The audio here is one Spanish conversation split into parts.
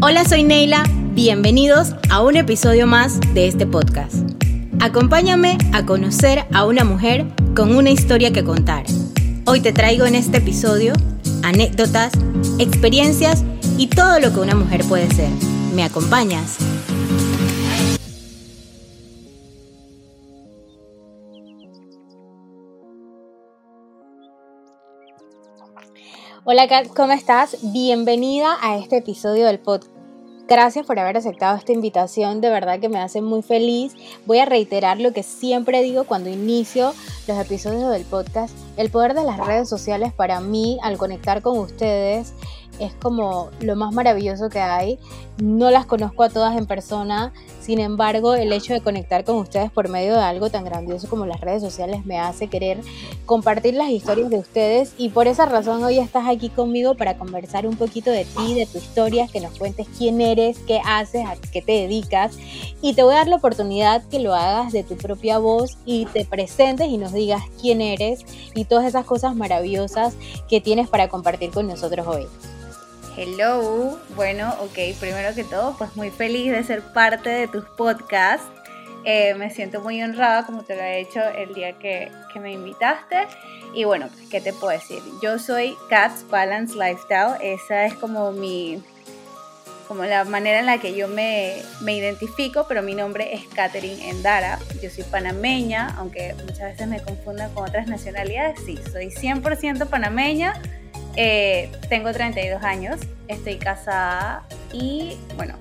Hola, soy Neila. Bienvenidos a un episodio más de este podcast. Acompáñame a conocer a una mujer con una historia que contar. Hoy te traigo en este episodio anécdotas, experiencias y todo lo que una mujer puede ser. ¿Me acompañas? Hola ¿cómo estás? Bienvenida a este episodio del podcast. Gracias por haber aceptado esta invitación, de verdad que me hace muy feliz. Voy a reiterar lo que siempre digo cuando inicio los episodios del podcast. El poder de las redes sociales para mí, al conectar con ustedes, es como lo más maravilloso que hay. No las conozco a todas en persona, sin embargo, el hecho de conectar con ustedes por medio de algo tan grandioso como las redes sociales me hace querer compartir las historias de ustedes y por esa razón hoy estás aquí conmigo para conversar un poquito de ti, de tu historia, que nos cuentes quién eres, qué haces, a qué te dedicas y te voy a dar la oportunidad que lo hagas de tu propia voz y te presentes y nos digas quién eres y todas esas cosas maravillosas que tienes para compartir con nosotros hoy. Hello, bueno, ok, primero que todo, pues muy feliz de ser parte de tus podcasts. Eh, me siento muy honrada como te lo he hecho el día que, que me invitaste. Y bueno, ¿qué te puedo decir? Yo soy Cats Balance Lifestyle, esa es como mi, como la manera en la que yo me, me, identifico, pero mi nombre es Katherine Endara. Yo soy panameña, aunque muchas veces me confundan con otras nacionalidades. Sí, soy 100% panameña. Eh, tengo 32 años, estoy casada y bueno,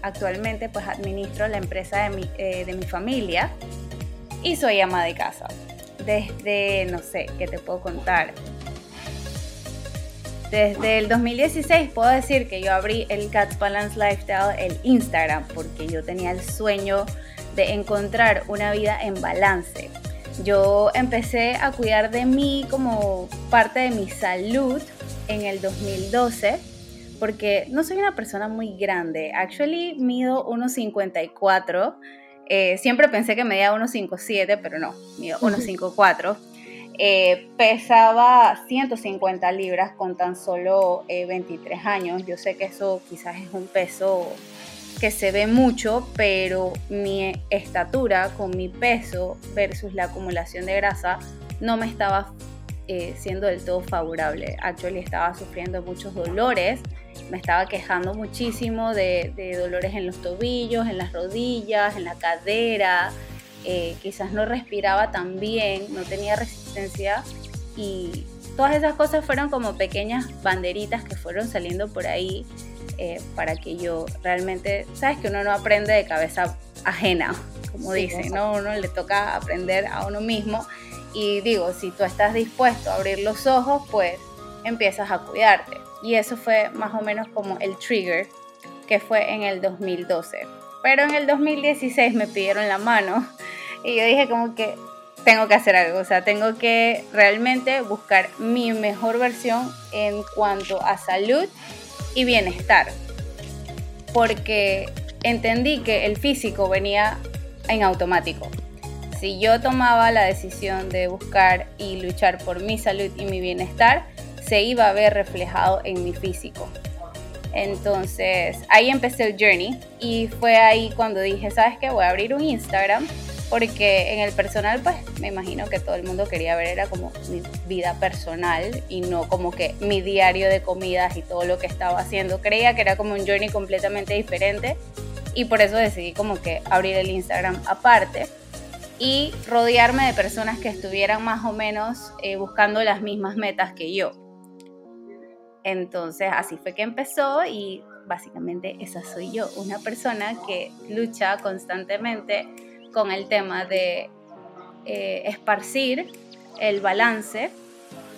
actualmente pues administro la empresa de mi, eh, de mi familia y soy ama de casa. Desde, no sé, ¿qué te puedo contar? Desde el 2016 puedo decir que yo abrí el Cats Balance Lifestyle, el Instagram, porque yo tenía el sueño de encontrar una vida en balance yo empecé a cuidar de mí como parte de mi salud en el 2012 porque no soy una persona muy grande. Actually, mido 1,54. Eh, siempre pensé que medía 1,57, pero no, mido 1,54. Eh, pesaba 150 libras con tan solo 23 eh, años. Yo sé que eso quizás es un peso que se ve mucho, pero mi estatura con mi peso versus la acumulación de grasa no me estaba eh, siendo del todo favorable. Actually estaba sufriendo muchos dolores, me estaba quejando muchísimo de, dolores en los tobillos, en las rodillas, en la cadera, eh, quizás no respiraba tan bien, no tenía resistencia y todas esas cosas fueron como pequeñas banderitas que fueron saliendo por ahí eh, para que yo realmente, sabes que uno no aprende de cabeza ajena, como dicen, ¿no? Uno le toca aprender a uno mismo y digo, si tú estás dispuesto a abrir los ojos, pues empiezas a cuidarte. Y eso fue más o menos como el trigger que fue en el 2012. Pero en el 2016 me pidieron la mano y yo dije como que tengo que hacer algo, o sea, tengo que realmente buscar mi mejor versión en cuanto a salud y bienestar. Porque entendí que el físico venía en automático. Si yo tomaba la decisión de buscar y luchar por mi salud y mi bienestar, se iba a ver reflejado en mi físico. Entonces ahí empecé el journey y fue ahí cuando dije, ¿sabes qué? Voy a abrir un Instagram porque en el personal pues me imagino que todo el mundo quería ver era como mi vida personal y no como que mi diario de comidas y todo lo que estaba haciendo. Creía que era como un journey completamente diferente y por eso decidí como que abrir el Instagram aparte y rodearme de personas que estuvieran más o menos eh, buscando las mismas metas que yo. Entonces así fue que empezó y básicamente esa soy yo, una persona que lucha constantemente con el tema de eh, esparcir el balance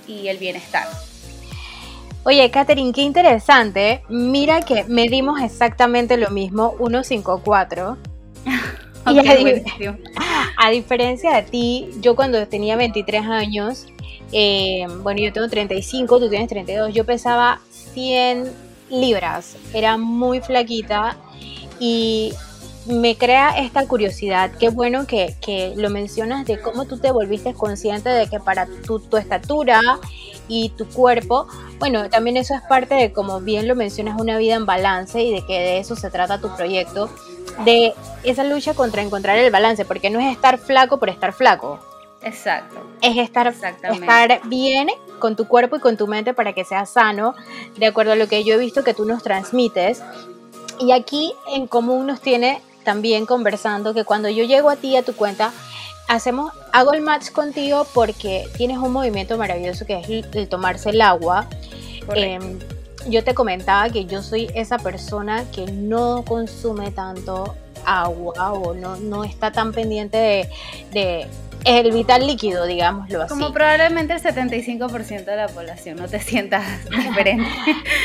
y el bienestar. Oye, Katherine, qué interesante. Mira que medimos exactamente lo mismo, 154. y a, diferencia de ti, yo cuando tenía 23 años, eh, bueno, yo tengo 35, tú tienes 32, yo pesaba 100 libras, era muy flaquita y me crea esta curiosidad. Qué bueno que, lo mencionas de cómo tú te volviste consciente de que para tu, estatura y tu cuerpo, bueno, también eso es parte de, como bien lo mencionas, una vida en balance y de que de eso se trata tu proyecto, de esa lucha contra encontrar el balance, porque no es estar flaco por estar flaco. Exacto. Es estar, estar bien con tu cuerpo y con tu mente para que seas sano, de acuerdo a lo que yo he visto que tú nos transmites. Y aquí en común nos tiene también conversando que cuando yo llego a ti, a tu cuenta, hacemos, hago el match contigo porque tienes un movimiento maravilloso que es el, tomarse el agua. Em, yo te comentaba que yo soy esa persona que no consume tanto agua o no, no está tan pendiente de, el vital líquido, digámoslo así. Como probablemente el 75% de la población, no te sientas diferente.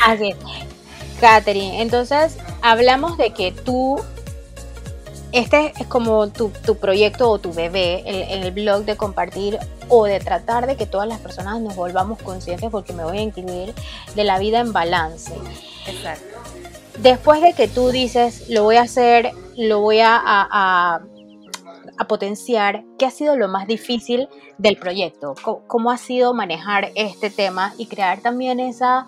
así es. Catherine, entonces hablamos de que tú este es como tu, proyecto o tu bebé en el, blog de compartir o de tratar de que todas las personas nos volvamos conscientes, porque me voy a incluir, de la vida en balance. Exacto. Después de que tú dices, lo voy a hacer, lo voy a, a, potenciar, ¿qué ha sido lo más difícil del proyecto? ¿Cómo ha sido manejar este tema y crear también esa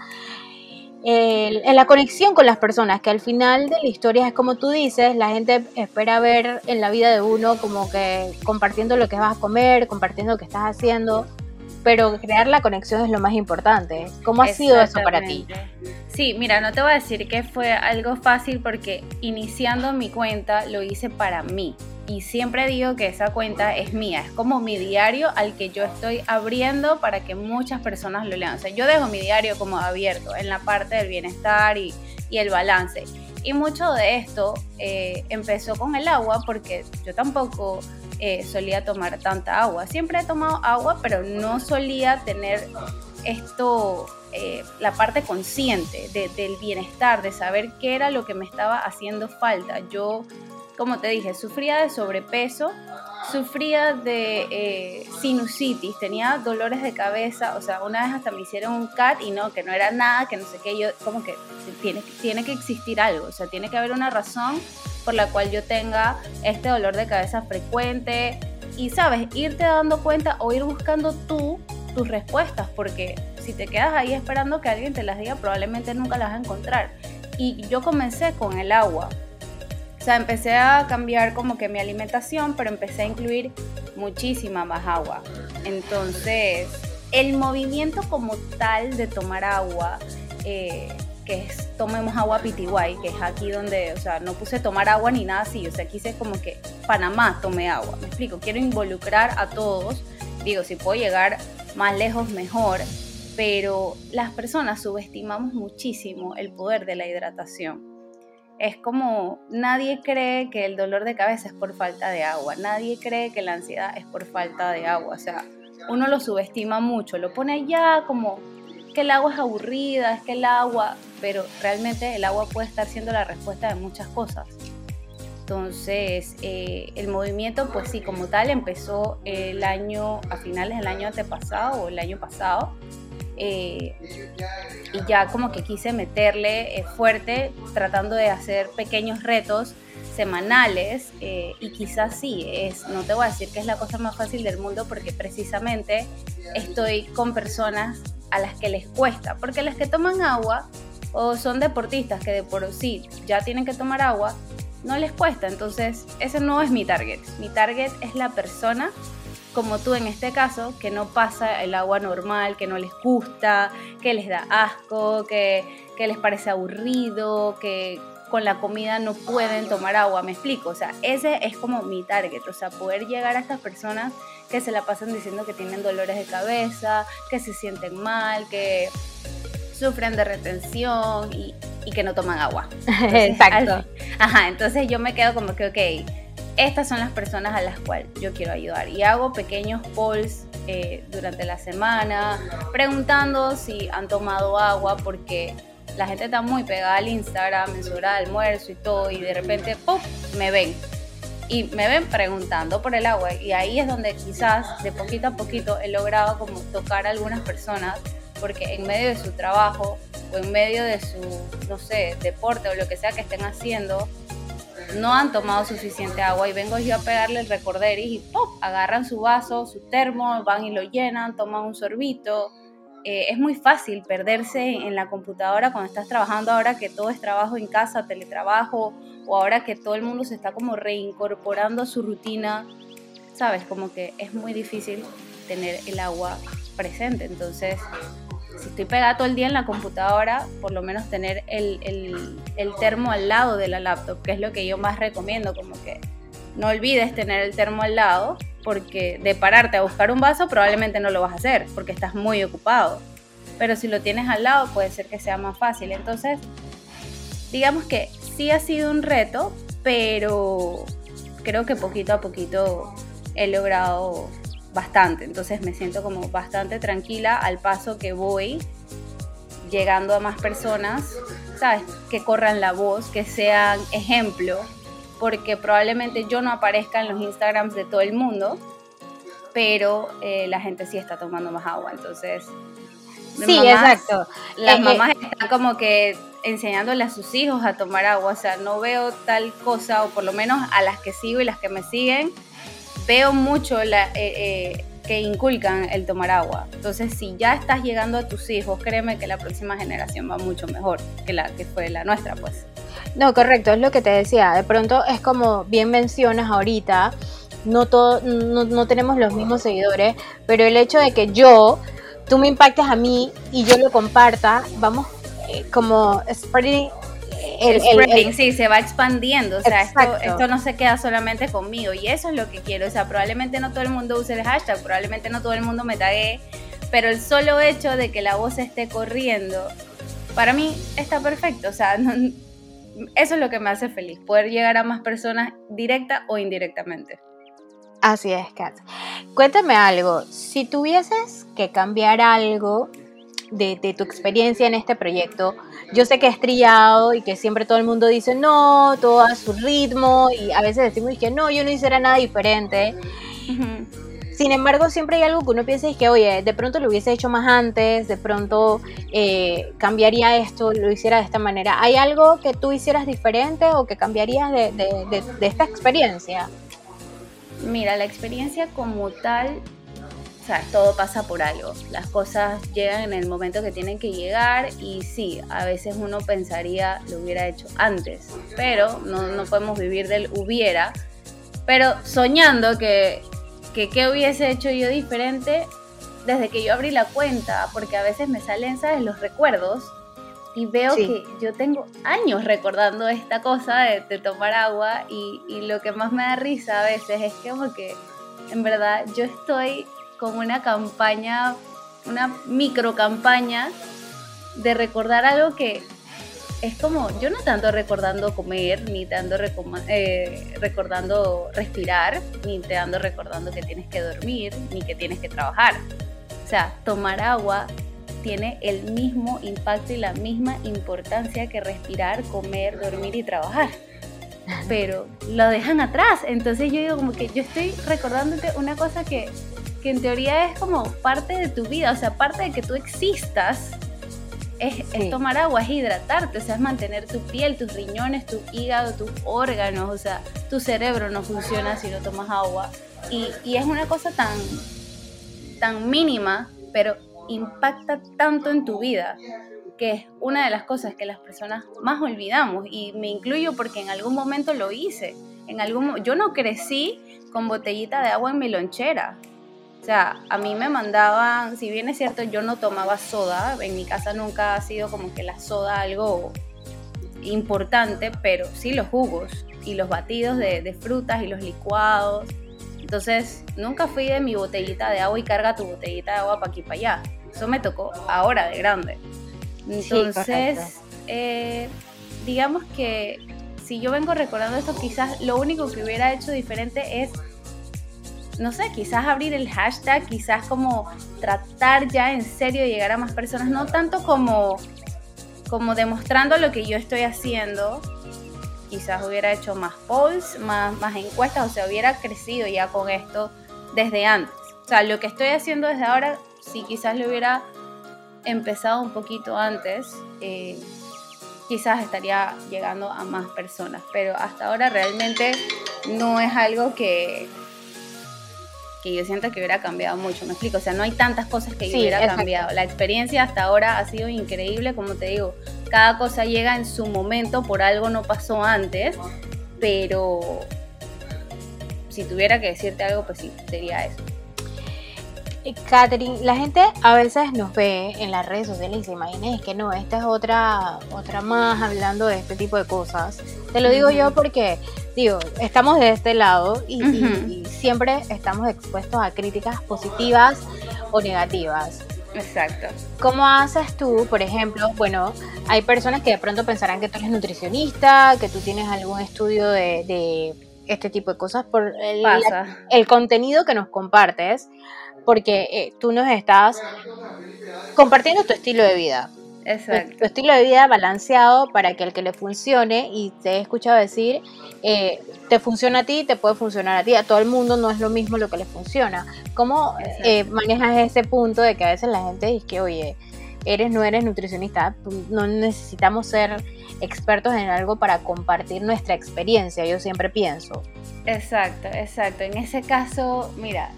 en la conexión con las personas, que al final de la historia es como tú dices, la gente espera ver en la vida de uno como que compartiendo lo que vas a comer, compartiendo lo que estás haciendo, pero crear la conexión es lo más importante. ¿Cómo ha sido eso para ti? Sí, mira, no te voy a decir que fue algo fácil porque iniciando mi cuenta lo hice para mí y siempre digo que esa cuenta es mía, es como mi diario al que yo estoy abriendo para que muchas personas lo lean. O sea, yo dejo mi diario como abierto en la parte del bienestar y, el balance. Y mucho de esto eh, empezó con el agua porque yo tampoco eh, solía tomar tanta agua. Siempre he tomado agua, pero no solía tener esto, eh, la parte consciente del bienestar, de saber qué era lo que me estaba haciendo falta. Yo como te dije, sufría de sobrepeso, sufría de eh, sinusitis, tenía dolores de cabeza, o sea, una vez hasta me hicieron un CAT y no, que no era nada, que no sé qué, yo como que tiene, tiene que existir algo, o sea, tiene que haber una razón por la cual yo tenga este dolor de cabeza frecuente. Y, sabes, irte dando cuenta o ir buscando tú tus respuestas, porque si te quedas ahí esperando que alguien te las diga, probablemente nunca las vas a encontrar. Y yo comencé con el agua, o sea, empecé a cambiar como que mi alimentación, pero empecé a incluir muchísima más agua. Entonces, el movimiento como tal de tomar agua, eh, que es tomemos agua pitiguay, que es aquí donde, o sea, no puse tomar agua ni nada así, o sea, quise como que Panamá tome agua, me explico, quiero involucrar a todos, digo, si puedo llegar más lejos mejor, pero las personas subestimamos muchísimo el poder de la hidratación es como nadie cree que el dolor de cabeza es por falta de agua, nadie cree que la ansiedad es por falta de agua, o sea, uno lo subestima mucho, lo pone allá como que el agua es aburrida, es que el agua, pero realmente el agua puede estar siendo la respuesta de muchas cosas. Entonces, eh, el movimiento, pues sí, como tal, empezó el año, a finales del año antepasado o el año pasado, eh, y ya como que quise meterle eh, fuerte tratando de hacer pequeños retos semanales eh, y quizás sí, es, no te voy a decir que es la cosa más fácil del mundo porque precisamente estoy con personas a las que les cuesta, porque las que toman agua o son deportistas que de por sí ya tienen que tomar agua, no les cuesta, entonces ese no es mi target, mi target es la persona como tú en este caso, que no pasa el agua normal, que no les gusta, que les da asco, que, les parece aburrido, que con la comida no pueden tomar agua, me explico, o sea, ese es como mi target, o sea, poder llegar a estas personas que se la pasan diciendo que tienen dolores de cabeza, que se sienten mal, que sufren de retención y, que no toman agua. Exacto. ajá, entonces yo me quedo como que, ok, estas son las personas a las cuales yo quiero ayudar. Y hago pequeños polls eh, durante la semana preguntando si han tomado agua porque la gente está muy pegada al Instagram en su hora de almuerzo y todo y de repente ¡pum! me ven. Y me ven preguntando por el agua y ahí es donde quizás de poquito a poquito he logrado como tocar a algunas personas porque en medio de su trabajo o en medio de su, no sé, deporte o lo que sea que estén haciendo, no han tomado suficiente agua y vengo yo a pegarle el recorderis y ¡pop! agarran su vaso, su termo, van y lo llenan, toman un sorbito eh, es muy fácil perderse en la computadora cuando estás trabajando ahora que todo es trabajo en casa, teletrabajo, o ahora que todo el mundo se está como reincorporando a su rutina, ¿sabes? Como que es muy difícil tener el agua presente. Entonces, si estoy pegada todo el día en la computadora, por lo menos tener el, el, el termo al lado de la laptop, que es lo que yo más recomiendo, como que no olvides tener el termo al lado porque de pararte a buscar un vaso probablemente no lo vas a hacer porque estás muy ocupado. Pero si lo tienes al lado puede ser que sea más fácil. Entonces, digamos que sí ha sido un reto, pero creo que poquito a poquito he logrado bastante. Entonces me siento como bastante tranquila al paso que voy llegando a más personas, ¿sabes? Que corran la voz, que sean ejemplo porque probablemente yo no aparezca en los Instagrams de todo el mundo, pero eh, la gente sí está tomando más agua, entonces... Sí, exacto. Las mamás están como que enseñándole a sus hijos a tomar agua, o sea, no veo tal cosa, o por lo menos a las que sigo y las que me siguen, veo mucho la, eh, eh, que inculcan el tomar agua. Entonces, si ya estás llegando a tus hijos, créeme que la próxima generación va mucho mejor que la que fue la nuestra, pues. No, correcto, es lo que te decía. De pronto es como bien mencionas ahorita, no, todo, no, tenemos los mismos seguidores, pero el hecho de que yo, tú me impactes a mí y yo lo comparta, vamos eh, como spreading el, sí, se va expandiendo, o sea, esto, esto, no se queda solamente conmigo y eso es lo que quiero, o sea, probablemente no todo el mundo use el hashtag, probablemente no todo el mundo me tague, pero el solo hecho de que la voz esté corriendo, para mí está perfecto, o sea, eso es lo que me hace feliz, poder llegar a más personas directa o indirectamente. Así es, Kat. Cuéntame algo, si tuvieses que cambiar algo de, de, tu experiencia en este proyecto, yo sé que es trillado y que siempre todo el mundo dice no, todo a su ritmo y a veces decimos que no, yo no hiciera nada diferente. Sin embargo, siempre hay algo que uno piensa y que, oye, de pronto lo hubiese hecho más antes, de pronto eh, cambiaría esto, lo hiciera de esta manera. ¿Hay algo que tú hicieras diferente o que cambiarías de, de esta experiencia? Mira, la experiencia como tal, o sea, todo pasa por algo. Las cosas llegan en el momento que tienen que llegar y sí, a veces uno pensaría lo hubiera hecho antes, pero no, no podemos vivir del hubiera. Pero soñando que que qué hubiese hecho yo diferente desde que yo abrí la cuenta, porque a veces me salen, ¿sabes?, los recuerdos y veo que yo tengo años recordando esta cosa de, tomar agua y, y, lo que más me da risa a veces es que como que en verdad yo estoy con una campaña, una micro campaña de recordar algo que es como, yo no tanto recordando comer, ni tanto eh, recordando respirar, ni te ando recordando que tienes que dormir, ni que tienes que trabajar. O sea, tomar agua tiene el mismo impacto y la misma importancia que respirar, comer, dormir y trabajar. Pero lo dejan atrás. Entonces yo digo como que yo estoy recordándote una cosa que, que en teoría es como parte de tu vida, o sea, parte de que tú existas es, tomar agua, es hidratarte, o sea, es mantener tu piel, tus riñones, tu hígado, tus órganos, o sea, tu cerebro no funciona si no tomas agua. Y, y es una cosa tan, tan mínima, pero impacta tanto en tu vida, que es una de las cosas que las personas más olvidamos. Y me incluyo porque en algún momento lo hice. En algún, yo no crecí con botellita de agua en mi lonchera. O sea, a mí me mandaban, si bien es cierto, yo no tomaba soda, en mi casa nunca ha sido como que la soda algo importante, pero sí los jugos y los batidos de, frutas y los licuados. Entonces, nunca fui de mi botellita de agua y carga tu botellita de agua para aquí para allá. Eso me tocó ahora de grande. Entonces, eh, digamos que si yo vengo recordando esto, quizás lo único que hubiera hecho diferente es no sé, quizás abrir el hashtag, quizás como tratar ya en serio de llegar a más personas, no tanto como, como demostrando lo que yo estoy haciendo, quizás hubiera hecho más polls, más, encuestas, o sea, hubiera crecido ya con esto desde antes. O sea, lo que estoy haciendo desde ahora, si quizás lo hubiera empezado un poquito antes, eh, quizás estaría llegando a más personas, pero hasta ahora realmente no es algo que, que yo siento que hubiera cambiado mucho, me explico, o sea, no hay tantas cosas que yo hubiera cambiado. La experiencia hasta ahora ha sido increíble, como te digo, cada cosa llega en su momento, por algo no pasó antes, pero si tuviera que decirte algo, pues sí, sería eso. Catherine, la gente a veces nos ve en las redes sociales y se imagina es que no, esta es otra, otra más hablando de este tipo de cosas. Te lo digo yo porque, digo, estamos de este lado y, siempre estamos expuestos a críticas positivas o negativas. Exacto. ¿Cómo haces tú, por ejemplo? Bueno, hay personas que de pronto pensarán que tú eres nutricionista, que tú tienes algún estudio de, este tipo de cosas por el, el contenido que nos compartes porque eh, tú nos estás compartiendo tu estilo de vida. Exacto. Tu, estilo de vida balanceado para que el que le funcione, y te he escuchado decir, eh, te funciona a ti, te puede funcionar a ti, a todo el mundo no es lo mismo lo que le funciona. ¿Cómo eh, manejas ese punto de que a veces la gente dice que, oye, eres, no eres nutricionista, no necesitamos ser expertos en algo para compartir nuestra experiencia, yo siempre pienso. Exacto, exacto. En ese caso, mira,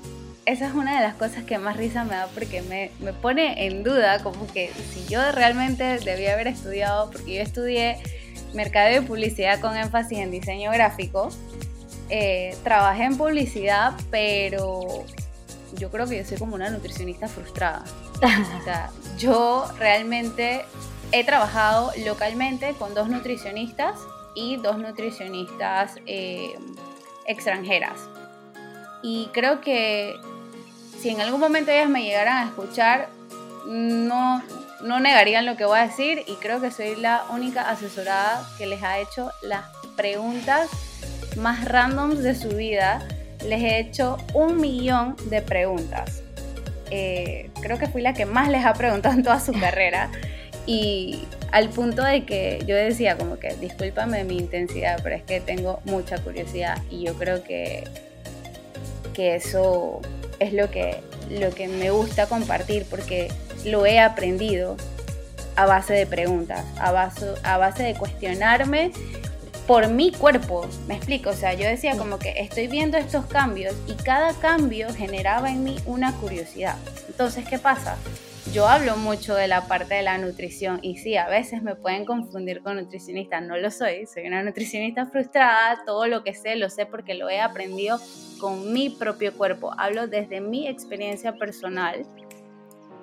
esa es una de las cosas que más risa me da porque me, pone en duda como que si yo realmente debía haber estudiado, porque yo estudié mercadeo y publicidad con énfasis en diseño gráfico, eh, trabajé en publicidad, pero yo creo que yo soy como una nutricionista frustrada. o sea, yo realmente he trabajado localmente con dos nutricionistas y dos nutricionistas eh, extranjeras. Y creo que si en algún momento ellas me llegaran a escuchar, no, no negarían lo que voy a decir y creo que soy la única asesorada que les ha hecho las preguntas más randoms de su vida. Les he hecho un millón de preguntas. Eh, creo que fui la que más les ha preguntado en toda su carrera. Y al punto de que yo decía como que discúlpame mi intensidad, pero es que tengo mucha curiosidad y yo creo que, que eso es lo que, lo que me gusta compartir porque lo he aprendido a base de preguntas, a base, a base de cuestionarme por mi cuerpo, me explico, o sea, yo decía como que estoy viendo estos cambios y cada cambio generaba en mí una curiosidad. Entonces, ¿qué pasa? Yo hablo mucho de la parte de la nutrición y sí, a veces me pueden confundir con nutricionista, no lo soy, soy una nutricionista frustrada, todo lo que sé lo sé porque lo he aprendido con mi propio cuerpo, hablo desde mi experiencia personal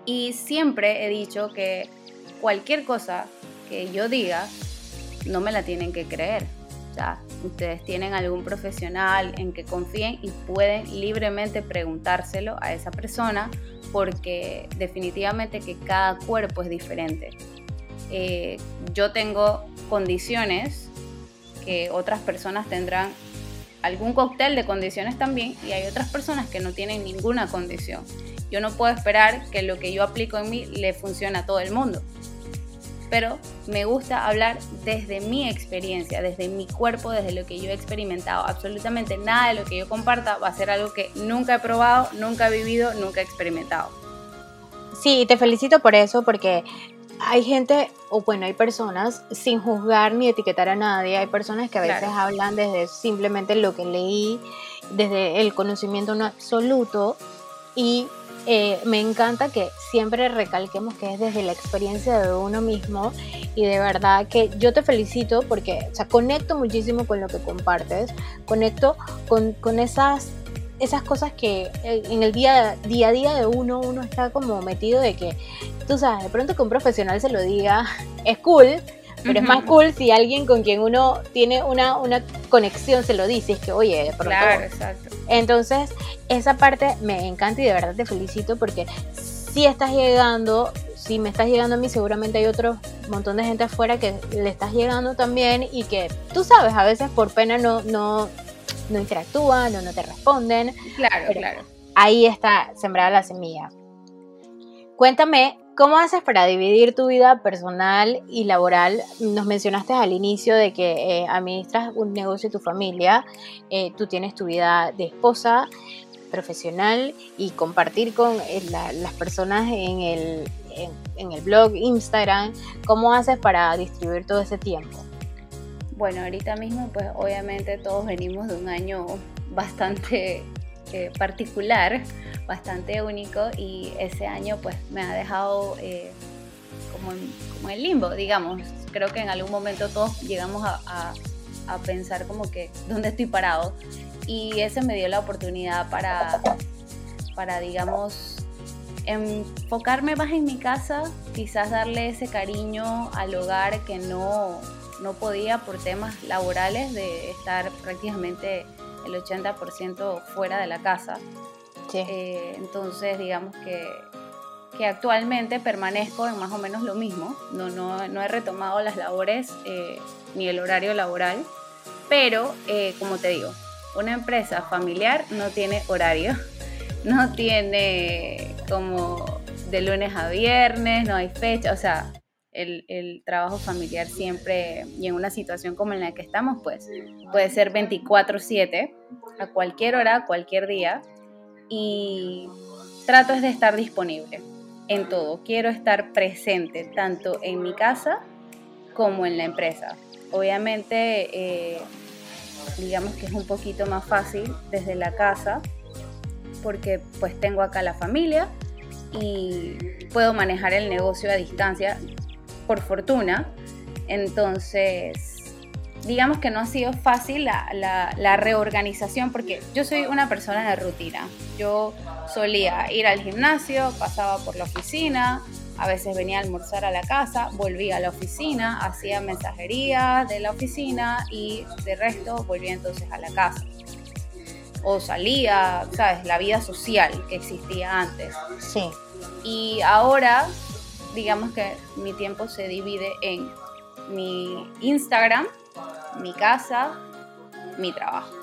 y siempre he dicho que cualquier cosa que yo diga, no me la tienen que creer. O sea, ustedes tienen algún profesional en que confíen y pueden libremente preguntárselo a esa persona porque definitivamente que cada cuerpo es diferente. Eh, yo tengo condiciones que otras personas tendrán algún cóctel de condiciones también y hay otras personas que no tienen ninguna condición. Yo no puedo esperar que lo que yo aplico en mí le funcione a todo el mundo. Pero me gusta hablar desde mi experiencia, desde mi cuerpo, desde lo que yo he experimentado. Absolutamente nada de lo que yo comparta va a ser algo que nunca he probado, nunca he vivido, nunca he experimentado. Sí, te felicito por eso, porque hay gente, o bueno, hay personas, sin juzgar ni etiquetar a nadie, hay personas que a veces hablan desde simplemente lo que leí, desde el conocimiento no absoluto, y eh, me encanta que siempre recalquemos que es desde la experiencia de uno mismo y de verdad que yo te felicito porque o sea, conecto muchísimo con lo que compartes, conecto con, con esas esas cosas que eh, en el día, día a día de uno, uno está como metido de que, tú sabes, de pronto que un profesional se lo diga, es cool, pero es más cool si alguien con quien uno tiene una, una conexión se lo dice, es que, oye, de pronto... Claro, exacto. Entonces, esa parte me encanta y de verdad te felicito porque si estás llegando, si me estás llegando a mí, seguramente hay otro montón de gente afuera que le estás llegando también y que tú sabes, a veces por pena no, no, no interactúan o no te responden. Claro, claro. Ahí está sembrada la semilla. Cuéntame, ¿cómo haces para dividir tu vida personal y laboral? Nos mencionaste al inicio de que eh, administras un negocio de tu familia, eh, tú tienes tu vida de esposa, profesional y compartir con eh, las personas en el, en el blog, Instagram. ¿Cómo haces para distribuir todo ese tiempo? Bueno, ahorita mismo pues obviamente todos venimos de un año bastante eh, particular, bastante único y ese año pues me ha dejado eh, como, en, el limbo, digamos. Creo que en algún momento todos llegamos a, a pensar como que, ¿dónde estoy parado? Y ese me dio la oportunidad para, para digamos, enfocarme más en mi casa, quizás darle ese cariño al hogar que no, no podía por temas laborales de estar prácticamente el 80% fuera de la casa. Eh, entonces, digamos que, que, actualmente permanezco en más o menos lo mismo. No, no, no he retomado las labores eh, ni el horario laboral, pero eh, como te digo, una empresa familiar no tiene horario, no tiene como de lunes a viernes, no hay fecha, o sea, el, el, trabajo familiar siempre, y en una situación como en la que estamos, pues puede ser 24/7, a cualquier hora, cualquier día, y trato de estar disponible en todo. Quiero estar presente tanto en mi casa como en la empresa. Obviamente, eh, digamos que es un poquito más fácil desde la casa, porque pues tengo acá la familia y puedo manejar el negocio a distancia por fortuna. Entonces, digamos que no ha sido fácil la, reorganización porque yo soy una persona de rutina. Yo solía ir al gimnasio, pasaba por la oficina, a veces venía a almorzar a la casa, volvía a la oficina, hacía mensajería de la oficina y de resto volvía entonces a la casa. O salía, ¿sabes? La vida social que existía antes. Sí. Y ahora digamos que mi tiempo se divide en mi Instagram, mi casa, mi trabajo.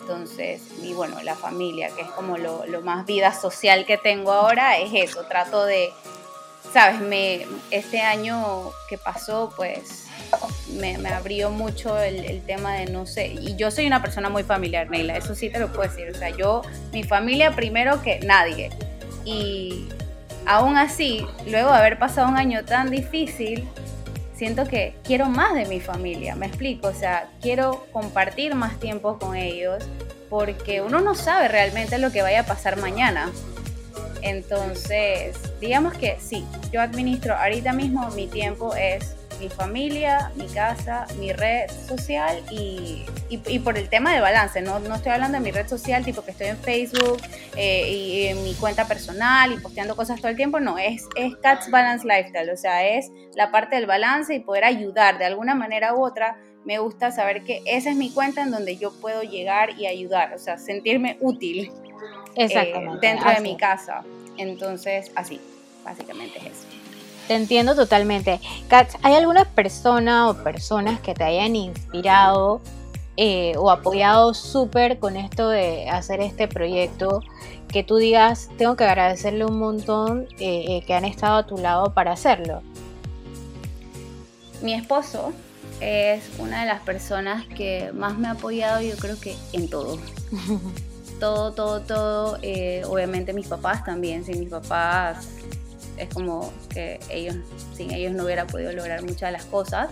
Entonces, y bueno, la familia, que es como lo, más vida social que tengo ahora, es eso. Trato de, sabes, me, este año que pasó, pues me, abrió mucho el, tema de no sé. Y yo soy una persona muy familiar, Neila, eso sí te lo puedo decir. O sea, yo, mi familia primero que nadie. Y aún así, luego de haber pasado un año tan difícil, siento que quiero más de mi familia, me explico, o sea, quiero compartir más tiempo con ellos porque uno no sabe realmente lo que vaya a pasar mañana. Entonces, digamos que sí, yo administro ahorita mismo mi tiempo es mi familia, mi casa, mi red social y, y, por el tema de balance, ¿no? no estoy hablando de mi red social tipo que estoy en Facebook eh, y, en mi cuenta personal y posteando cosas todo el tiempo, no, es, es Cats Balance Lifestyle, o sea, es la parte del balance y poder ayudar de alguna manera u otra. Me gusta saber que esa es mi cuenta en donde yo puedo llegar y ayudar, o sea, sentirme útil eh, dentro de mi casa. Entonces, así, básicamente es eso. Te entiendo totalmente. Kat, ¿hay alguna persona o personas que te hayan inspirado eh, o apoyado súper con esto de hacer este proyecto? Que tú digas, tengo que agradecerle un montón eh, eh, que han estado a tu lado para hacerlo. Mi esposo es una de las personas que más me ha apoyado, yo creo que en todo. todo, todo, todo. obviamente mis papás también. Sin mis papás es como que ellos, sin ellos no hubiera podido lograr muchas de las cosas.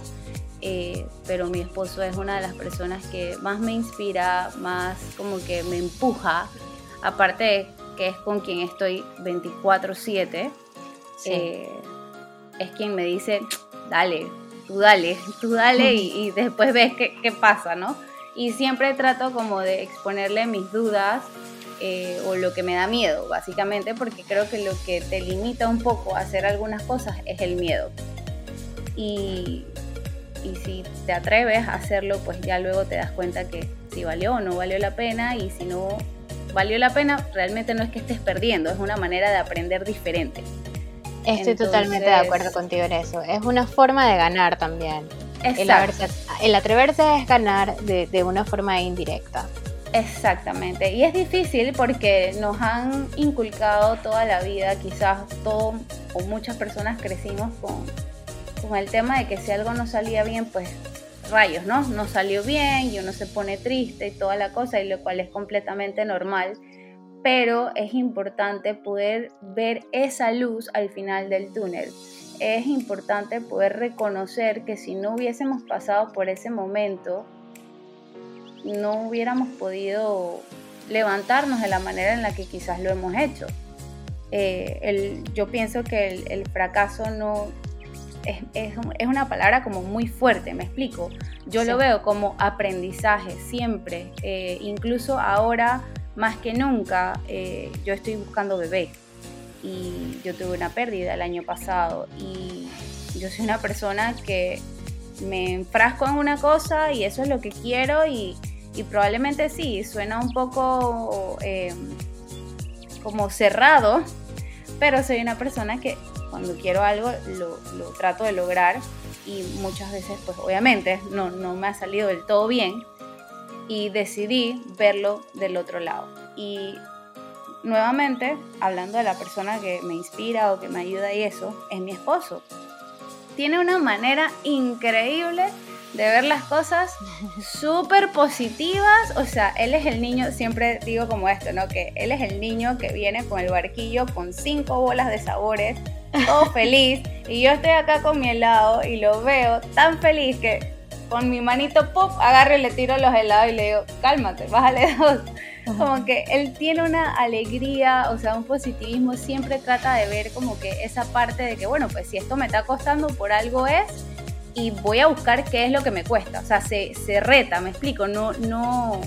Eh, pero mi esposo es una de las personas que más me inspira, más como que me empuja, aparte de que es con quien estoy 24/7, eh, es quien me dice, dale, tú dale, tú dale y, después ves qué, qué, pasa, ¿no? Y siempre trato como de exponerle mis dudas eh, o lo que me da miedo, básicamente, porque creo que lo que te limita un poco a hacer algunas cosas es el miedo. Y, y si te atreves a hacerlo, pues ya luego te das cuenta que si valió o no valió la pena y si no valió la pena, realmente no es que estés perdiendo, es una manera de aprender diferente. Estoy totalmente de acuerdo contigo en eso. Es una forma de ganar también. El, el, atreverse es ganar de, de una forma indirecta. Exactamente, y es difícil porque nos han inculcado toda la vida, quizás todo o muchas personas crecimos con, con el tema de que si algo no salía bien, pues rayos, ¿no? No salió bien y uno se pone triste y toda la cosa, y lo cual es completamente normal, pero es importante poder ver esa luz al final del túnel. Es importante poder reconocer que si no hubiésemos pasado por ese momento, no hubiéramos podido levantarnos de la manera en la que quizás lo hemos hecho. Eh, yo pienso que el, fracaso no es, una palabra como muy fuerte, me explico. Yo lo veo como aprendizaje siempre, eh, incluso ahora más que nunca, eh, yo estoy buscando bebé y yo tuve una pérdida el año pasado y yo soy una persona que me enfrasco en una cosa y eso es lo que quiero y, probablemente sí, suena un poco como cerrado, pero soy una persona que cuando quiero algo lo, trato de lograr y muchas veces pues obviamente no, no me ha salido del todo bien y decidí verlo del otro lado. Y nuevamente, hablando de la persona que me inspira o que me ayuda y eso, es mi esposo. Tiene una manera increíble de ver las cosas súper positivas. O sea, él es el niño, siempre digo como esto, ¿no? Que él es el niño que viene con el barquillo con cinco bolas de sabores, todo feliz. Y yo estoy acá con mi helado y lo veo tan feliz que con mi manito pop agarro y le tiro los helados y le digo, cálmate, bájale dos. Como que él tiene una alegría, o sea, un positivismo, siempre trata de ver como que esa parte de que, bueno, pues si esto me está costando, por algo es, y voy a buscar qué es lo que me cuesta. O sea, se, se reta, me explico, no, no,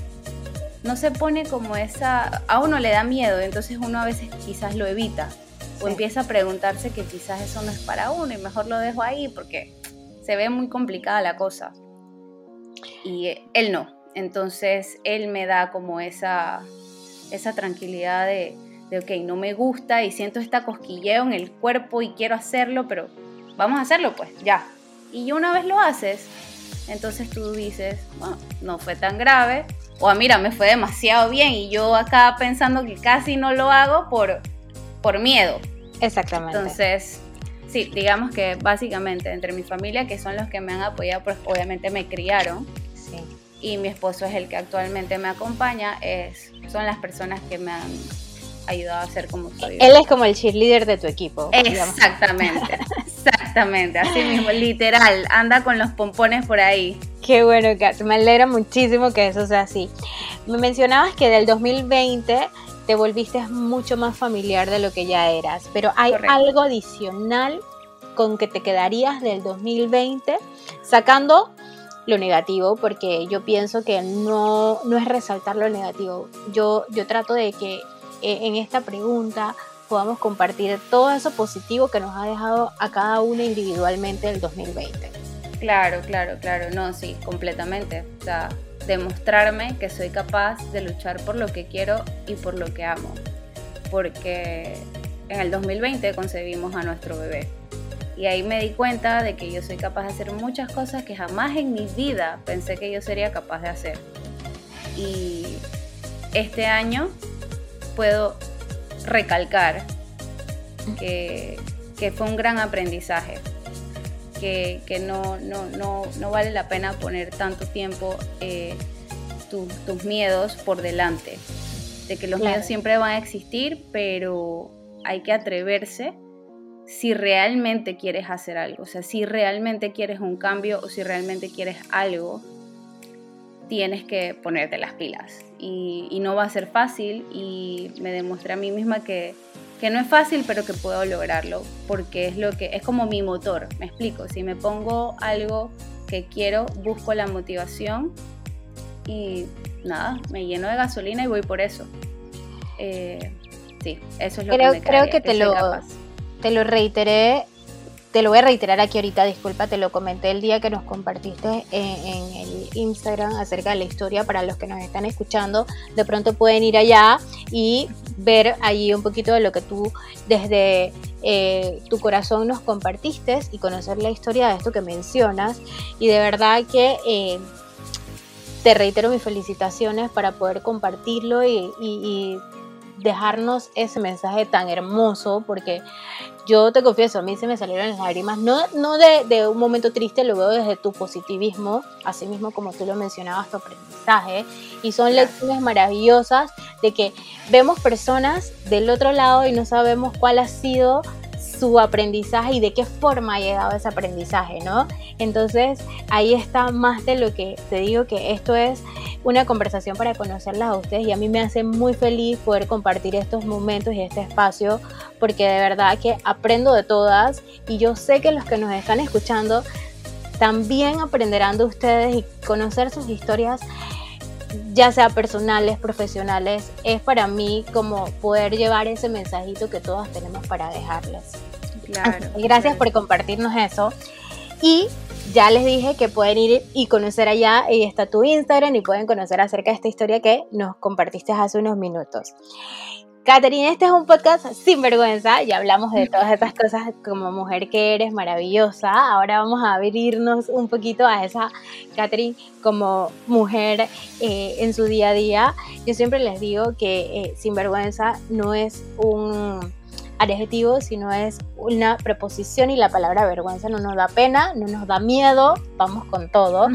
no se pone como esa, a uno le da miedo, entonces uno a veces quizás lo evita o empieza a preguntarse que quizás eso no es para uno y mejor lo dejo ahí porque se ve muy complicada la cosa. Y él no, entonces él me da como esa, esa tranquilidad de, de, ok, no me gusta y siento esta cosquilleo en el cuerpo y quiero hacerlo, pero vamos a hacerlo pues, ya, y una vez lo haces, entonces tú dices, bueno, no fue tan grave, o ah, mira, me fue demasiado bien y yo acá pensando que casi no lo hago por, por miedo. Exactamente. Entonces, sí, digamos que básicamente entre mi familia, que son los que me han apoyado, pues obviamente me criaron. Y mi esposo es el que actualmente me acompaña, es, son las personas que me han ayudado a ser como soy. Él es como el cheerleader de tu equipo. Exactamente. Exactamente, así mismo, literal, anda con los pompones por ahí. Qué bueno, Kat, me alegra muchísimo que eso sea así. Me mencionabas que del 2020 te volviste mucho más familiar de lo que ya eras, pero ¿hay algo adicional con que te quedarías del 2020 sacando lo negativo? Porque yo pienso que no, no es resaltar lo negativo. Yo, yo trato de que eh, en esta pregunta podamos compartir todo eso positivo que nos ha dejado a cada uno individualmente el 2020. Claro, claro, claro, no, sí, completamente. O sea, demostrarme que soy capaz de luchar por lo que quiero y por lo que amo. Porque en el 2020 concebimos a nuestro bebé. Y ahí me di cuenta de que yo soy capaz de hacer muchas cosas que jamás en mi vida pensé que yo sería capaz de hacer. Y este año puedo recalcar que, fue un gran aprendizaje, que, no, no, vale la pena poner tanto tiempo eh, tus miedos por delante, de que los miedos siempre van a existir, pero hay que atreverse si realmente quieres hacer algo, o sea, si realmente quieres un cambio o si realmente quieres algo, tienes que ponerte las pilas. Y, no va a ser fácil y me demostré a mí misma que, que no es fácil pero que puedo lograrlo porque es lo que es como mi motor, me explico, si me pongo algo que quiero, busco la motivación y nada, me lleno de gasolina y voy por eso. Eh, sí, eso es lo que me Creo que, te, lo, te lo reiteré te lo voy a reiterar aquí ahorita, disculpa, te lo comenté el día que nos compartiste en, el Instagram acerca de la historia para los que nos están escuchando. De pronto pueden ir allá y ver allí un poquito de lo que tú desde eh, tu corazón nos compartiste y conocer la historia de esto que mencionas. Y de verdad que eh, te reitero mis felicitaciones para poder compartirlo y dejarnos ese mensaje tan hermoso, porque yo te confieso, a mí se me salieron las lágrimas, no, no de, un momento triste, lo veo desde tu positivismo, así mismo como tú lo mencionabas, tu aprendizaje, y son lecciones maravillosas de que vemos personas del otro lado y no sabemos cuál ha sido su aprendizaje y de qué forma ha llegado ese aprendizaje, ¿no? Entonces ahí está más de lo que te digo que esto es una conversación para conocerlas a ustedes y a mí me hace muy feliz poder compartir estos momentos y este espacio porque de verdad que aprendo de todas y yo sé que los que nos están escuchando también aprenderán de ustedes y conocer sus historias ya sea personales, profesionales, es para mí como poder llevar ese mensajito que todas tenemos para dejarles. Claro. Gracias por compartirnos eso. Y ya les dije que pueden ir y conocer allá, ahí está tu Instagram y pueden conocer acerca de esta historia que nos compartiste hace unos minutos. Catherine, este es un podcast sin vergüenza, ya hablamos de todas estas cosas como mujer que eres maravillosa, ahora vamos a abrirnos un poquito a esa Catherine como mujer eh, en su día a día. Yo siempre les digo que eh, sin vergüenza no es un adjetivo, sino es una preposición y la palabra vergüenza no nos da pena, no nos da miedo, vamos con todo.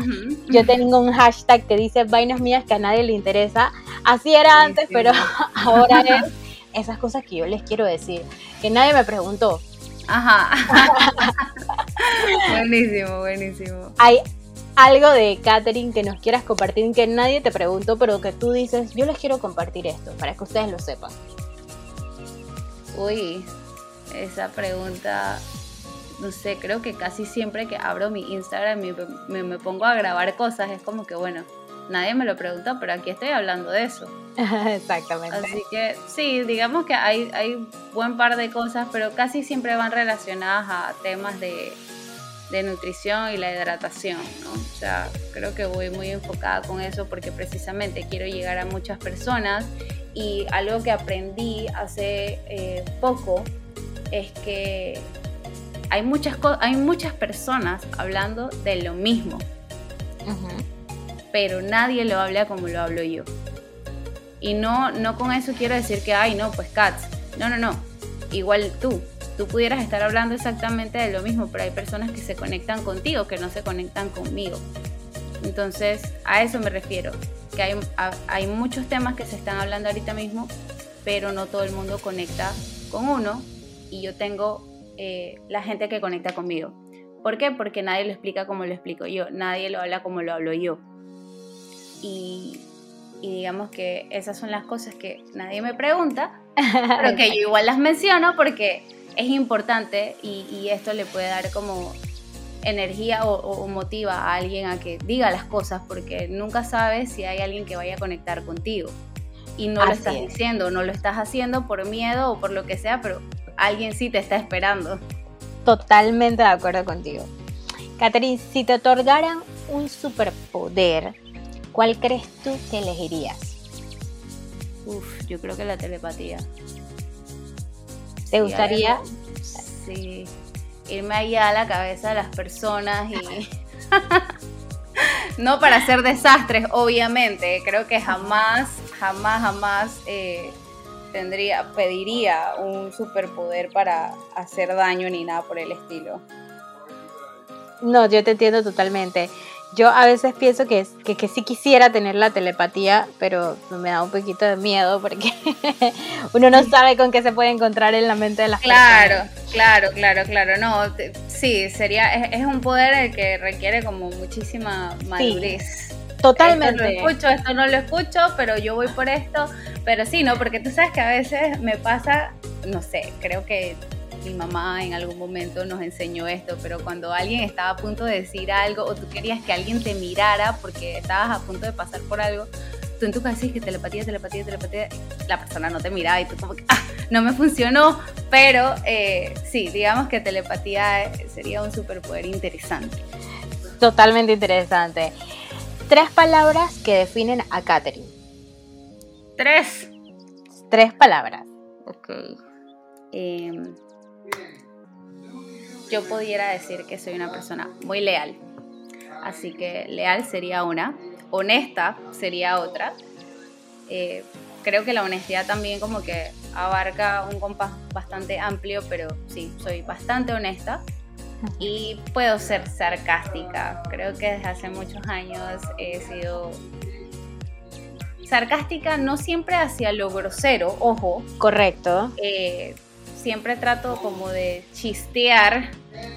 Yo tengo un hashtag que dice vainas mías que a nadie le interesa. Así era antes, pero ahora es esas cosas que yo les quiero decir, que nadie me preguntó. Ajá. buenísimo, buenísimo. Hay algo de Catherine que nos quieras compartir, que nadie te preguntó, pero que tú dices, yo les quiero compartir esto, para que ustedes lo sepan. Uy, esa pregunta, no sé, creo que casi siempre que abro mi Instagram y me, pongo a grabar cosas, es como que, bueno, nadie me lo preguntó, pero aquí estoy hablando de eso. Exactamente. Así que sí, digamos que hay, hay buen par de cosas, pero casi siempre van relacionadas a temas de, de nutrición y la hidratación, ¿no? O sea, creo que voy muy enfocada con eso porque precisamente quiero llegar a muchas personas y algo que aprendí hace eh, poco es que hay muchas, hay muchas personas hablando de lo mismo, pero nadie lo habla como lo hablo yo. Y no, no con eso quiero decir que, ay, no, pues Cats. No, no, no. Igual tú. Tú pudieras estar hablando exactamente de lo mismo, pero hay personas que se conectan contigo, que no se conectan conmigo. Entonces, a eso me refiero que hay, hay muchos temas que se están hablando ahorita mismo, pero no todo el mundo conecta con uno y yo tengo eh, la gente que conecta conmigo. ¿Por qué? Porque nadie lo explica como lo explico yo, nadie lo habla como lo hablo yo. Y, y digamos que esas son las cosas que nadie me pregunta, pero que yo igual las menciono porque es importante y, y esto le puede dar como energía o, motiva a alguien a que diga las cosas porque nunca sabes si hay alguien que vaya a conectar contigo. Y no lo estás diciendo, no lo estás haciendo por miedo o por lo que sea, pero alguien sí te está esperando. Totalmente de acuerdo contigo. Catherine, si te otorgaran un superpoder, ¿cuál crees tú que elegirías? Uf, yo creo que la telepatía. ¿Te gustaría? Sí irme allá a la cabeza de las personas y... no para hacer desastres, obviamente. Creo que jamás, jamás, jamás eh, tendría, pediría un superpoder para hacer daño ni nada por el estilo. No, yo te entiendo totalmente. Yo a veces pienso que, que, que, sí quisiera tener la telepatía, pero me da un poquito de miedo porque uno no sabe con qué se puede encontrar en la mente de las claro, personas. Claro, claro, claro, no, sí, sería, es, un poder que requiere como muchísima madurez. totalmente. Esto lo escucho, esto no lo escucho, pero yo voy por esto, pero sí, ¿no? Porque tú sabes que a veces me pasa, no sé, creo que mi mamá en algún momento nos enseñó esto, pero cuando alguien estaba a punto de decir algo o tú querías que alguien te mirara porque estabas a punto de pasar por algo, tú en tu casa dices que telepatía, telepatía, telepatía, la persona no te miraba y tú como que, ah, no me funcionó, pero eh, sí, digamos que telepatía sería un superpoder interesante. Totalmente interesante. Tres palabras que definen a Katherine. Tres. Tres palabras. Ok. Eh, yo pudiera decir que soy una persona muy leal. Así que leal sería una, honesta sería otra. Eh, creo que la honestidad también como que abarca un compás bastante amplio, pero sí, soy bastante honesta y puedo ser sarcástica. Creo que desde hace muchos años he sido sarcástica, no siempre hacia lo grosero, ojo. Correcto. Eh, siempre trato como de chistear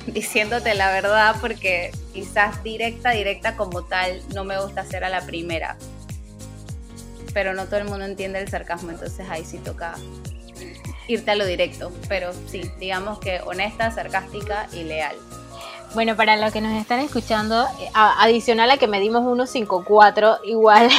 diciéndote la verdad porque quizás directa, directa como tal no me gusta hacer a la primera. pero no todo el mundo entiende el sarcasmo, entonces ahí sí toca irte a lo directo, pero sí, digamos que honesta, sarcástica y leal. Bueno, para los que nos están escuchando, adicional a que medimos 1.54, igual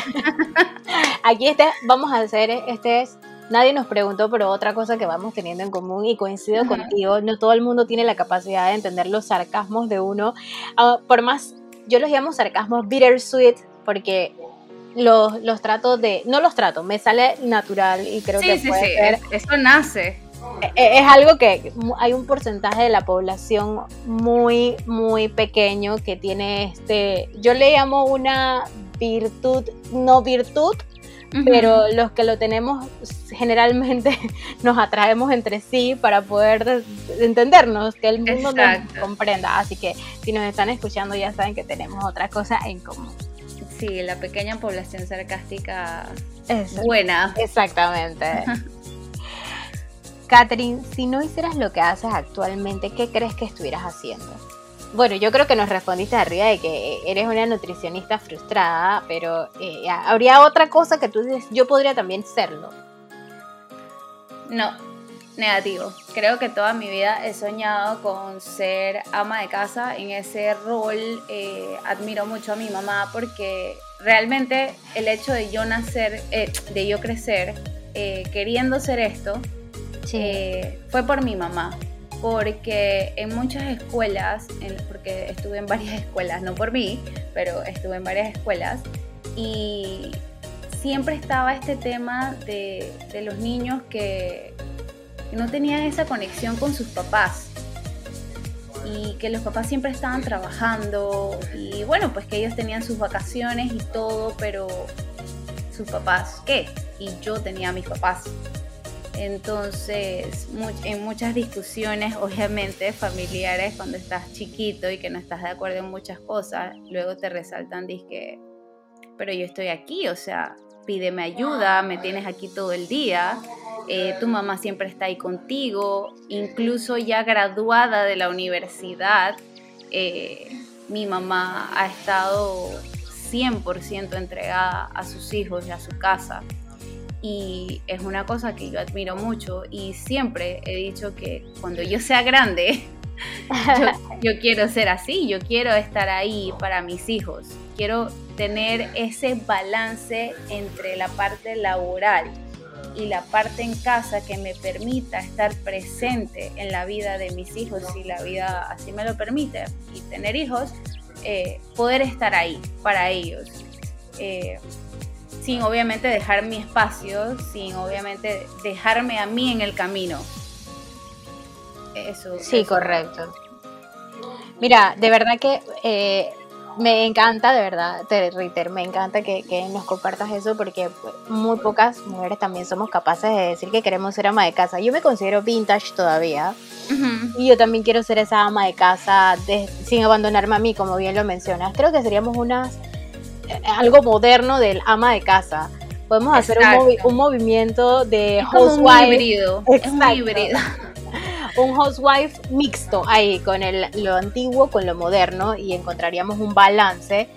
aquí este, vamos a hacer, este es, nadie nos preguntó, pero otra cosa que vamos teniendo en común y coincido contigo, no todo el mundo tiene la capacidad de entender los sarcasmos de uno, ah, por más, yo los llamo sarcasmos bittersweet, porque los, los trato de, no los trato, me sale natural y creo que puede sí, ser. Eso nace. E, e, es algo que hay un porcentaje de la población muy, muy pequeño que tiene este, yo le llamo una virtud, no virtud, pero los que lo tenemos generalmente nos atraemos entre sí para poder entendernos, que el mundo nos comprenda. Así que si nos están escuchando ya saben que tenemos otra cosa en común. Sí, la pequeña población sarcástica es buena. Exactamente. Catherine, si no hicieras lo que haces actualmente, ¿qué crees que estuvieras haciendo? Bueno, yo creo que nos respondiste arriba de que eres una nutricionista frustrada, pero eh, habría otra cosa que tú dices, yo podría también serlo. No, negativo. Creo que toda mi vida he soñado con ser ama de casa. En ese rol eh, admiro mucho a mi mamá porque realmente el hecho de yo nacer, eh, de yo crecer eh, queriendo ser esto, fue por mi mamá. Porque en muchas escuelas, porque estuve en varias escuelas, no por mí, pero estuve en varias escuelas, y siempre estaba este tema de, de los niños que, que no tenían esa conexión con sus papás y que los papás siempre estaban trabajando y bueno, pues que ellos tenían sus vacaciones y todo, pero sus papás, ¿qué? Y yo tenía mis papás. Entonces, en muchas discusiones, obviamente, familiares, cuando estás chiquito y que no estás de acuerdo en muchas cosas, luego te resaltan, que pero yo estoy aquí, o sea, pídeme ayuda, me tienes aquí todo el día. Eh, tu mamá siempre está ahí contigo, incluso ya graduada de la universidad, eh, mi mamá ha estado 100% entregada a sus hijos y a su casa. Y es una cosa que yo admiro mucho y siempre he dicho que cuando yo sea grande, yo, quiero ser así, yo quiero estar ahí para mis hijos, quiero tener ese balance entre la parte laboral y la parte en casa que me permita estar presente en la vida de mis hijos, si la vida así me lo permite, y tener hijos, eh, poder estar ahí para ellos. Eh, sin obviamente dejar mi espacio, sin obviamente dejarme a mí en el camino. Eso. Sí, correcto. Mira, de verdad que eh, me encanta, de verdad, te reitero, me encanta que, nos compartas eso porque muy pocas mujeres también somos capaces de decir que queremos ser ama de casa. Yo me considero vintage todavía y yo también quiero ser esa ama de casa sin abandonarme a mí, como bien lo mencionas. Creo que seríamos unas algo moderno del ama de casa. Podemos hacer un, movimiento de housewife. Un híbrido. Es un híbrido un housewife mixto ahí con el, lo antiguo con lo moderno y encontraríamos un balance,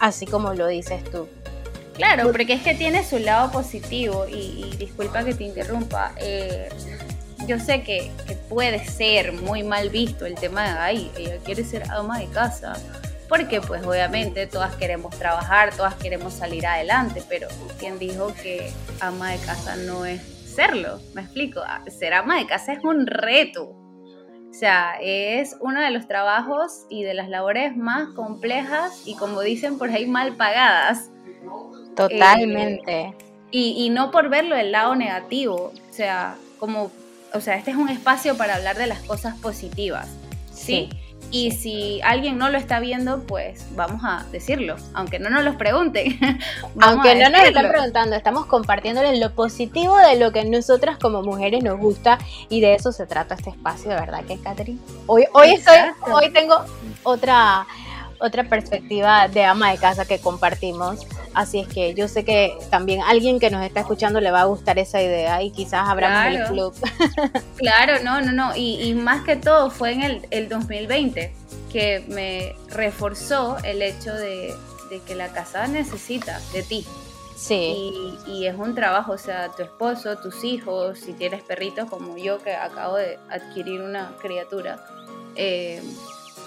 así como lo dices tú. Claro, porque es que tiene su lado positivo y, disculpa que te interrumpa. Eh, yo sé que, puede ser muy mal visto el tema de, ay, ella quiere ser ama de casa, porque pues obviamente todas queremos trabajar, todas queremos salir adelante, pero ¿quién dijo que ama de casa no es serlo, me explico, ah, ser ama de casa es un reto. O sea, es uno de los trabajos y de las labores más complejas y como dicen por ahí mal pagadas. Totalmente. Eh, y, no por verlo del lado negativo, o sea, como, o sea, este es un espacio para hablar de las cosas positivas, ¿sí? sí y si alguien no lo está viendo, pues vamos a decirlo, aunque no nos lo pregunten. aunque no nos están preguntando, estamos compartiéndoles lo positivo de lo que nosotras como mujeres nos gusta y de eso se trata este espacio, de verdad que Catherine. Hoy, hoy, estoy, hoy tengo otra, otra perspectiva de ama de casa que compartimos. Así es que yo sé que también alguien que nos está escuchando le va a gustar esa idea y quizás abramos el club. claro, no, no, no. Y, más que todo fue en el, el, 2020 que me reforzó el hecho de, que la casa necesita de ti. Sí. Y, es un trabajo, o sea, tu esposo, tus hijos, si tienes perritos como yo que acabo de adquirir una criatura, eh,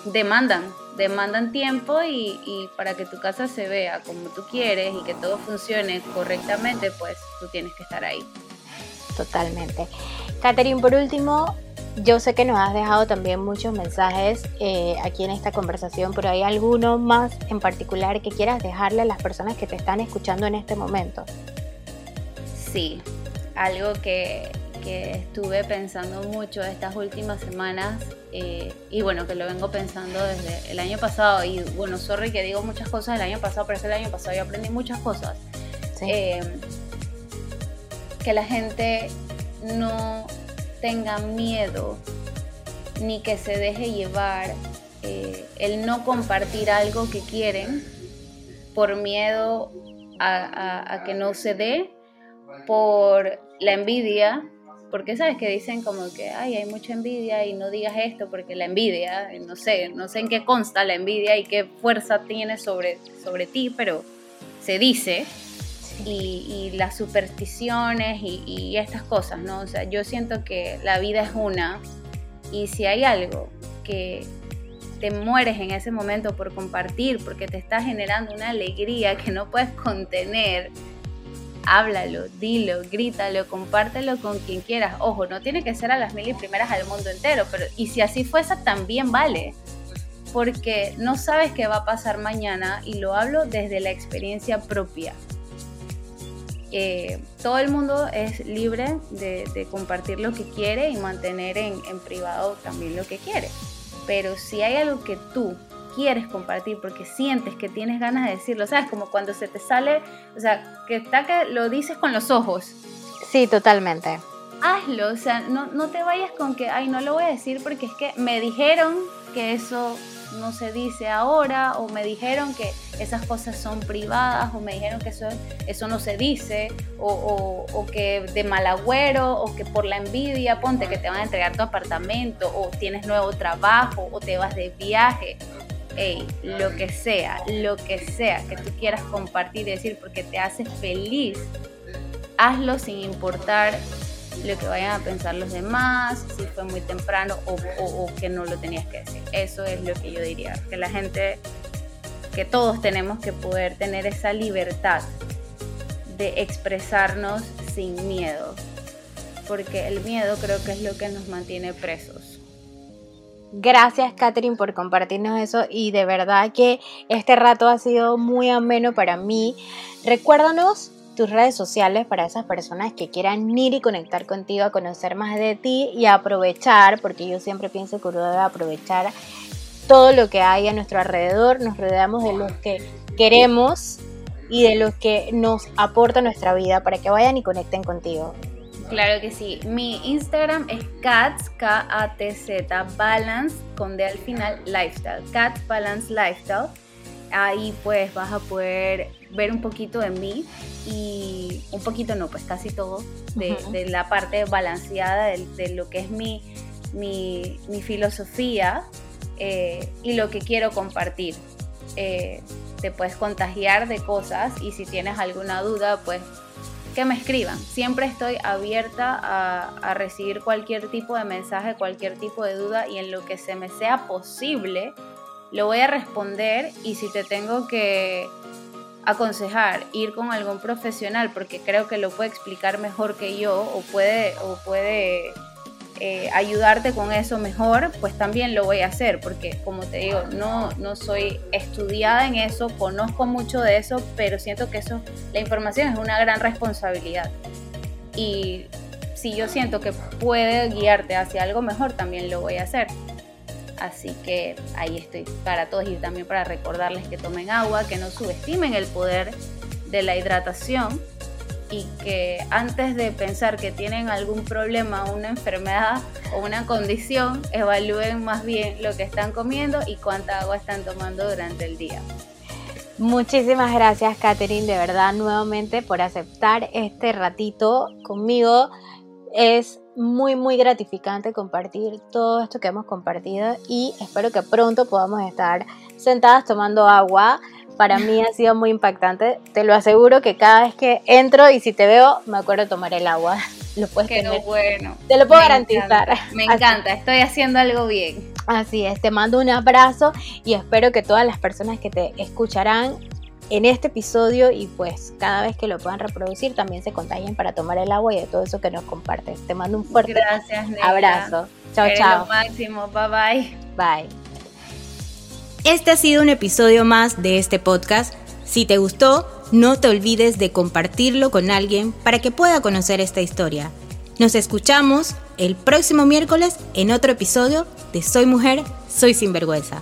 demandan, demandan tiempo y, y, para que tu casa se vea como tú quieres y que todo funcione correctamente, pues tú tienes que estar ahí. Totalmente. Catherine, por último, yo sé que nos has dejado también muchos mensajes eh, aquí en esta conversación, pero ¿hay alguno más en particular que quieras dejarle a las personas que te están escuchando en este momento? Sí, algo que, estuve pensando mucho estas últimas semanas eh, y bueno, que lo vengo pensando desde el año pasado y bueno, sorry que digo muchas cosas del año pasado, pero es que el año pasado yo aprendí muchas cosas. Eh, que la gente no tenga miedo ni que se deje llevar eh, el no compartir algo que quieren por miedo a, que no se dé, por la envidia, porque sabes que dicen como que Ay, hay mucha envidia y no digas esto porque la envidia, no sé, no sé en qué consta la envidia y qué fuerza tiene sobre, sobre ti, pero se dice y, las supersticiones y, estas cosas, ¿no? O sea, yo siento que la vida es una y si hay algo que te mueres en ese momento por compartir, porque te está generando una alegría que no puedes contener, háblalo, dilo, grítalo, compártelo con quien quieras. Ojo, no tiene que ser a las mil y primeras al mundo entero, pero y si así fuese también vale, porque no sabes qué va a pasar mañana y lo hablo desde la experiencia propia. Eh, todo el mundo es libre de, compartir lo que quiere y mantener en, privado también lo que quiere. Pero si hay algo que tú quieres compartir porque sientes que tienes ganas de decirlo, ¿sabes? Como cuando se te sale, o sea, que está que lo dices con los ojos. Sí, totalmente. Hazlo, o sea, no, no te vayas con que, ay, no lo voy a decir porque es que me dijeron que eso no se dice ahora o me dijeron que esas cosas son privadas o me dijeron que eso, eso no se dice o, o, que de mal agüero o que por la envidia, ponte que te van a entregar tu apartamento o tienes nuevo trabajo o te vas de viaje. Hey, lo que sea, lo que sea que tú quieras compartir y decir porque te hace feliz, hazlo sin importar lo que vayan a pensar los demás, si fue muy temprano o, que no lo tenías que decir. Eso es lo que yo diría, que la gente, que todos tenemos que poder tener esa libertad de expresarnos sin miedo, porque el miedo creo que es lo que nos mantiene presos. Gracias Catherine por compartirnos eso y de verdad que este rato ha sido muy ameno para mí. Recuérdanos tus redes sociales para esas personas que quieran ir y conectar contigo a conocer más de ti y aprovechar, porque yo siempre pienso que uno debe aprovechar todo lo que hay a nuestro alrededor, nos rodeamos de los que queremos y de los que nos aporta nuestra vida para que vayan y conecten contigo. Claro que sí. Mi Instagram es cats, K-A-T-Z, balance, con D al final, lifestyle. Cats Balance Lifestyle. Ahí pues vas a poder ver un poquito de mí y un poquito no, pues casi todo de, la parte balanceada de, lo que es mi, mi, filosofía eh, y lo que quiero compartir. Eh, te puedes contagiar de cosas y si tienes alguna duda, pues que me escriban. Siempre estoy abierta a, recibir cualquier tipo de mensaje, cualquier tipo de duda y en lo que se me sea posible, lo voy a responder y si te tengo que aconsejar ir con algún profesional porque creo que lo puede explicar mejor que yo o puede, o puede eh, ayudarte con eso mejor, pues también lo voy a hacer porque como te digo, no, no soy estudiada en eso, conozco mucho de eso, pero siento que eso, la información es una gran responsabilidad. Y si yo siento que puede guiarte hacia algo mejor, también lo voy a hacer. Así que ahí estoy para todos y también para recordarles que tomen agua, que no subestimen el poder de la hidratación y que antes de pensar que tienen algún problema, una enfermedad o una condición, evalúen más bien lo que están comiendo y cuánta agua están tomando durante el día. Muchísimas gracias, Catherine, de verdad, nuevamente por aceptar este ratito conmigo. Es muy, muy gratificante compartir todo esto que hemos compartido y espero que pronto podamos estar sentadas tomando agua para mí ha sido muy impactante. Te lo aseguro que cada vez que entro y si te veo, me acuerdo de tomar el agua. Lo puedes Qué tener. bueno. Te lo puedo Me garantizar. encanta, Me Así- encanta, estoy haciendo algo bien. Así es, te mando un abrazo y espero que todas las personas que te escucharán en este episodio y pues cada vez que lo puedan reproducir también se contagien para tomar el agua y de todo eso que nos compartes. Te mando un fuerte Gracias, abrazo. Chao, chao. lo máximo. Bye bye. Bye. Este ha sido un episodio más de este podcast. Si te gustó, no te olvides de compartirlo con alguien para que pueda conocer esta historia. Nos escuchamos el próximo miércoles en otro episodio de Soy Mujer, Soy Sinvergüenza.